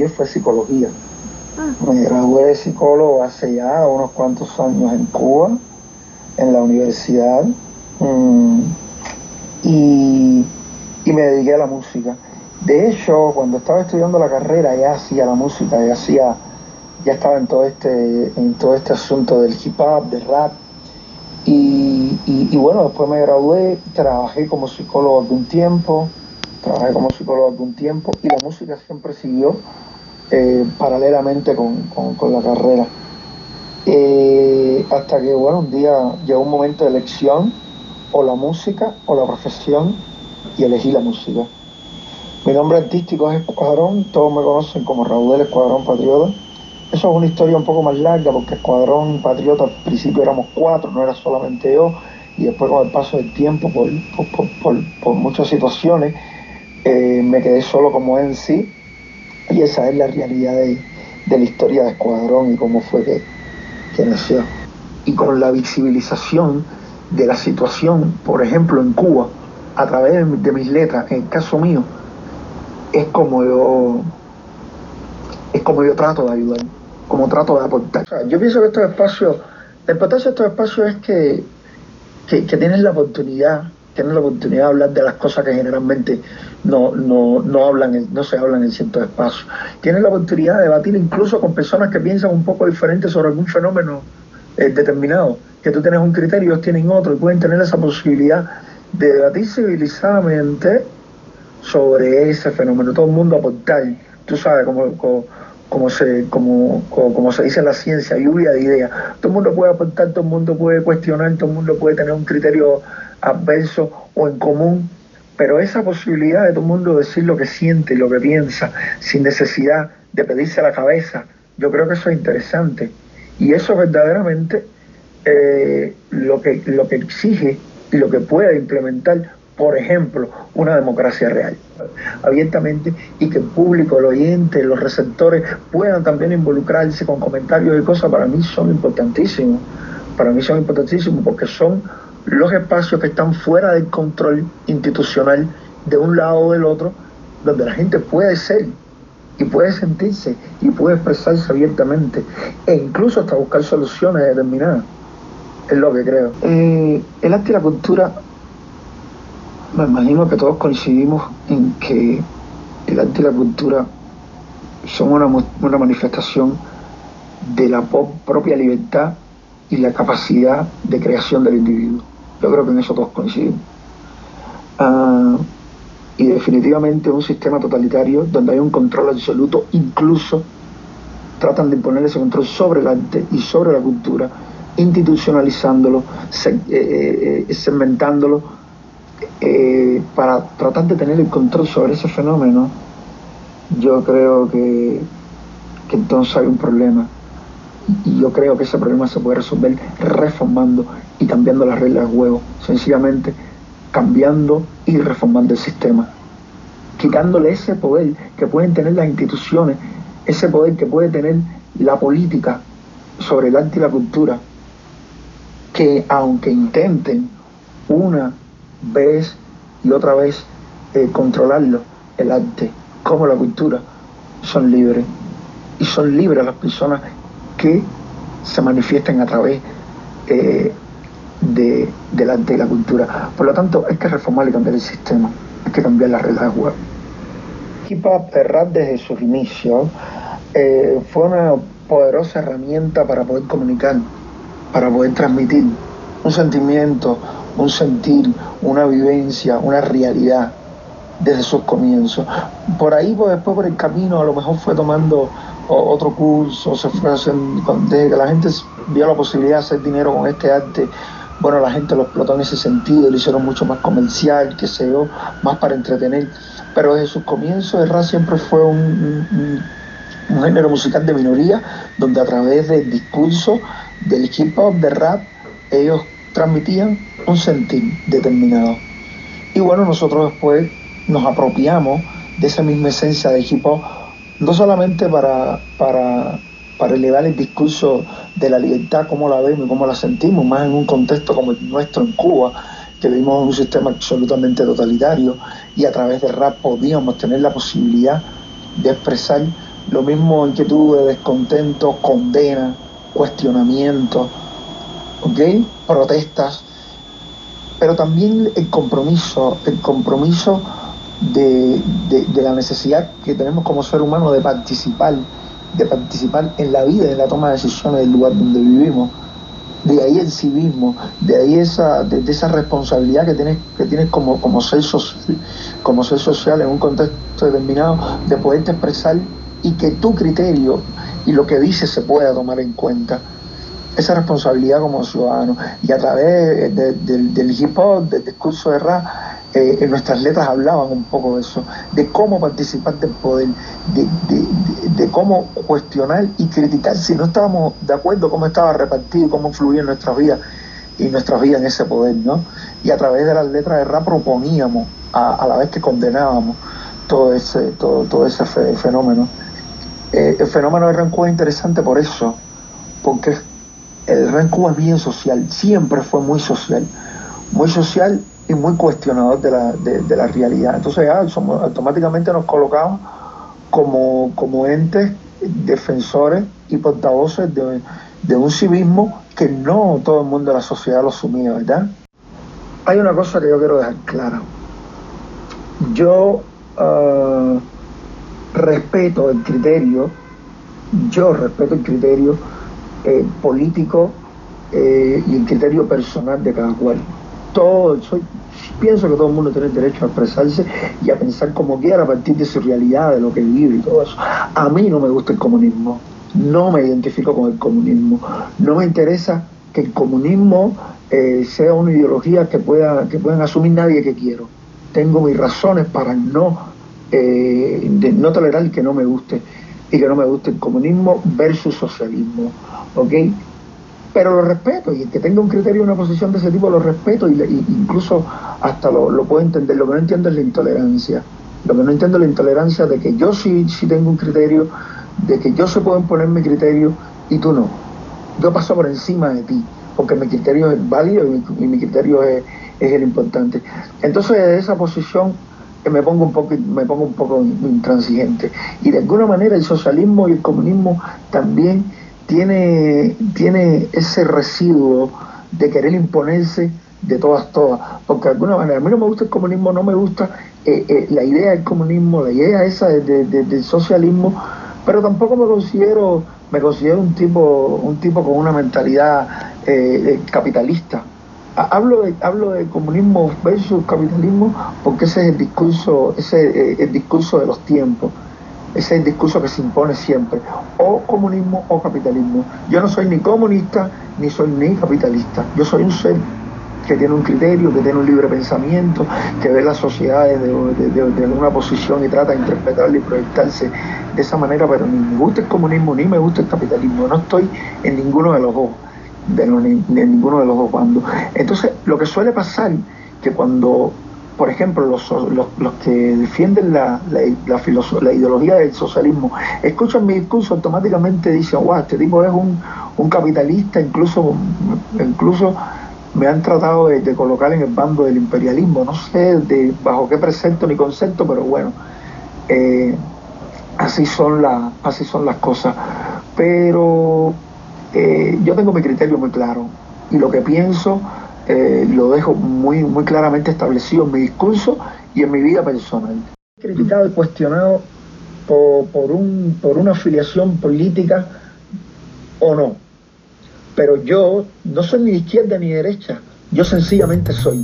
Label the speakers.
Speaker 1: estudié fue psicología. Ah. Me gradué de psicólogo hace ya unos cuantos años en Cuba, en la universidad, mm, y, me dediqué a la música. De hecho, cuando estaba estudiando la carrera ya hacía la música, ya hacía, ya estaba en todo este, en todo este asunto del hip hop, del rap. Y, y bueno, después me gradué, trabajé como psicólogo algún tiempo, trabajé como psicólogo algún tiempo y la música siempre siguió eh, paralelamente con, la carrera. Eh, hasta que, bueno, un día llegó un momento de elección, o la música o la profesión, y elegí la música. Mi nombre artístico es Escuadrón, todos me conocen como Raúl del Escuadrón Patriota. Eso es una historia un poco más larga porque Escuadrón Patriota al principio éramos cuatro, no era solamente yo, y después con el paso del tiempo, por, por muchas situaciones, eh, me quedé solo como en sí y esa es la realidad de, la historia de Escuadrón y cómo fue que, que nació. Y con la visibilización de la situación, por ejemplo, en Cuba, a través de, mis letras, en el caso mío, es como yo es como yo trato de ayudar, como trato de aportar. yo pienso que estos espacios, la importancia de estos espacios es que, que, que tienes la oportunidad tienen la oportunidad de hablar de las cosas que generalmente no, no, no, hablan, no se hablan en ciertos espacios. Tienen la oportunidad de debatir incluso con personas que piensan un poco diferente sobre algún fenómeno eh, determinado, que tú tienes un criterio y ellos tienen otro, y pueden tener esa posibilidad de debatir civilizadamente sobre ese fenómeno. Todo el mundo aportar, tú sabes, como, como, se, como, como, se dice en la ciencia, lluvia de ideas. Todo el mundo puede aportar, todo el mundo puede cuestionar, todo el mundo puede tener un criterio adverso o en común, pero esa posibilidad de todo el mundo decir lo que siente y lo que piensa sin necesidad de pedirse la cabeza, yo creo que eso es interesante. Y eso verdaderamente eh, lo, que, lo que exige y lo que puede implementar, por ejemplo, una democracia real, abiertamente, y que el público, el oyente, los receptores puedan también involucrarse con comentarios y cosas, para mí son importantísimos. Para mí son importantísimos porque son los espacios que están fuera del control institucional de un lado o del otro, donde la gente puede ser y puede sentirse y puede expresarse abiertamente e incluso hasta buscar soluciones determinadas. Es lo que creo. Eh, el arte y la cultura, me imagino que todos coincidimos en que el arte y la cultura son una, una manifestación de la propia libertad y la capacidad de creación del individuo. Yo creo que en eso todos coincidimos. Ah, y definitivamente un sistema totalitario donde hay un control absoluto, incluso tratan de imponer ese control sobre el arte y sobre la cultura, institucionalizándolo, eh, eh, eh, segmentándolo, para tratar de tener el control sobre ese fenómeno, yo creo que, que entonces hay un problema. Y yo creo que ese problema se puede resolver reformando y cambiando las reglas de juego, sencillamente cambiando y reformando el sistema, quitándole ese poder que pueden tener las instituciones, ese poder que puede tener la política sobre el arte y la cultura, que aunque intenten una vez y otra vez eh, controlarlo, el arte como la cultura, son libres. Y son libres las personas que se manifiesten a través eh, de, del arte y la cultura. Por lo tanto, hay que reformar y cambiar el sistema, hay que cambiar las reglas de juego. Hop Rap desde sus inicios eh, fue una poderosa herramienta para poder comunicar, para poder transmitir un sentimiento, un sentir, una vivencia, una realidad desde sus comienzos. Por ahí, pues, después por el camino, a lo mejor fue tomando otro curso, se haciendo, desde que la gente vio la posibilidad de hacer dinero con este arte, bueno, la gente lo explotó en ese sentido, lo hicieron mucho más comercial, que se yo, más para entretener. Pero desde sus comienzos el rap siempre fue un, género musical de minoría, donde a través del discurso, del hip hop, del rap, ellos transmitían un sentir determinado. Y bueno, nosotros después nos apropiamos de esa misma esencia de hip hop, no solamente para, para para elevar el discurso de la libertad, cómo la vemos y cómo la sentimos, más en un contexto como el nuestro en Cuba, que vivimos un sistema absolutamente totalitario y a través del rap podíamos tener la posibilidad de expresar lo mismo inquietud, descontento, condena, cuestionamiento, ¿ok? Protestas, pero también el compromiso, el compromiso de, de, la necesidad que tenemos como ser humano de participar, de participar en la vida, en la toma de decisiones del lugar donde vivimos. De ahí el civismo, de ahí esa, de, esa responsabilidad que tienes, que tienes como, como, ser social, como ser social en un contexto determinado, de poderte expresar y que tu criterio y lo que dices se pueda tomar en cuenta. Esa responsabilidad como ciudadano. Y a través del hip hop, del discurso de rap, eh, en nuestras letras hablaban un poco de eso, de cómo participar del poder, de, cómo cuestionar y criticar si no estábamos de acuerdo cómo estaba repartido, cómo fluía en nuestras vidas y nuestras vidas en ese poder, ¿no? Y a través de las letras de rap proponíamos, a, la vez que condenábamos todo ese, todo, todo ese fenómeno. Eh, el fenómeno del Cuba es interesante por eso, porque el Cuba es bien social, siempre fue muy social, muy social y muy cuestionador de la, de, la realidad. Entonces somos, automáticamente nos colocamos como, como entes defensores y portavoces de, de, un civismo que no todo el mundo de la sociedad lo asumía, ¿verdad? Hay una cosa que yo quiero dejar clara. Yo uh, respeto el criterio, yo respeto el criterio eh, político eh, y el criterio personal de cada cual. Todo, soy, pienso que todo el mundo tiene derecho a expresarse y a pensar como quiera a partir de su realidad, de lo que vive y todo eso. A mí no me gusta el comunismo, no me identifico con el comunismo, no me interesa que el comunismo eh, sea una ideología que pueda que puedan asumir nadie que quiero. Tengo mis razones para no eh, no tolerar que no me guste y que no me guste el comunismo versus socialismo, ¿ok? Pero lo respeto y el que tenga un criterio y una posición de ese tipo lo respeto y, incluso hasta lo, puedo entender. Lo que no entiendo es la intolerancia. Lo que no entiendo es la intolerancia de que yo sí, sí tengo un criterio, de que yo se puedo imponer mi criterio y tú no. Yo paso por encima de ti, porque mi criterio es válido y mi, criterio es, es el importante. Entonces, de esa posición me pongo un poco me pongo un poco intransigente y de alguna manera el socialismo y el comunismo también tiene tiene ese residuo de querer imponerse de todas todas. Porque de alguna manera a mí no me gusta el comunismo no me gusta eh, eh, la idea del comunismo la idea esa de, del socialismo pero tampoco me considero me considero un tipo un tipo con una mentalidad eh, capitalista. Hablo de, hablo de comunismo versus capitalismo porque ese es el discurso, ese es el discurso de los tiempos, ese es el discurso que se impone siempre, o comunismo o capitalismo. Yo no soy ni comunista ni soy ni capitalista, yo soy un ser que tiene un criterio, que tiene un libre pensamiento, que ve las sociedades de, una posición y trata de interpretarla y proyectarse de esa manera, pero ni me gusta el comunismo ni me gusta el capitalismo, no estoy en ninguno de los dos de, ninguno de los dos bandos. Entonces, lo que suele pasar, que cuando, por ejemplo, los, los, que defienden la, la, la, ideología del socialismo, escuchan mi discurso, automáticamente dicen, wow, este tipo es un, un capitalista, incluso, incluso me han tratado de, colocar en el bando del imperialismo, no sé de bajo qué precepto ni concepto, pero bueno, eh, así, son la, así son las cosas. Pero eh, yo tengo mi criterio muy claro y lo que pienso eh, lo dejo muy, muy claramente establecido en mi discurso y en mi vida personal. Criticado y cuestionado por, por, un, por una afiliación política o no, pero yo no soy ni izquierda ni de derecha, yo sencillamente soy.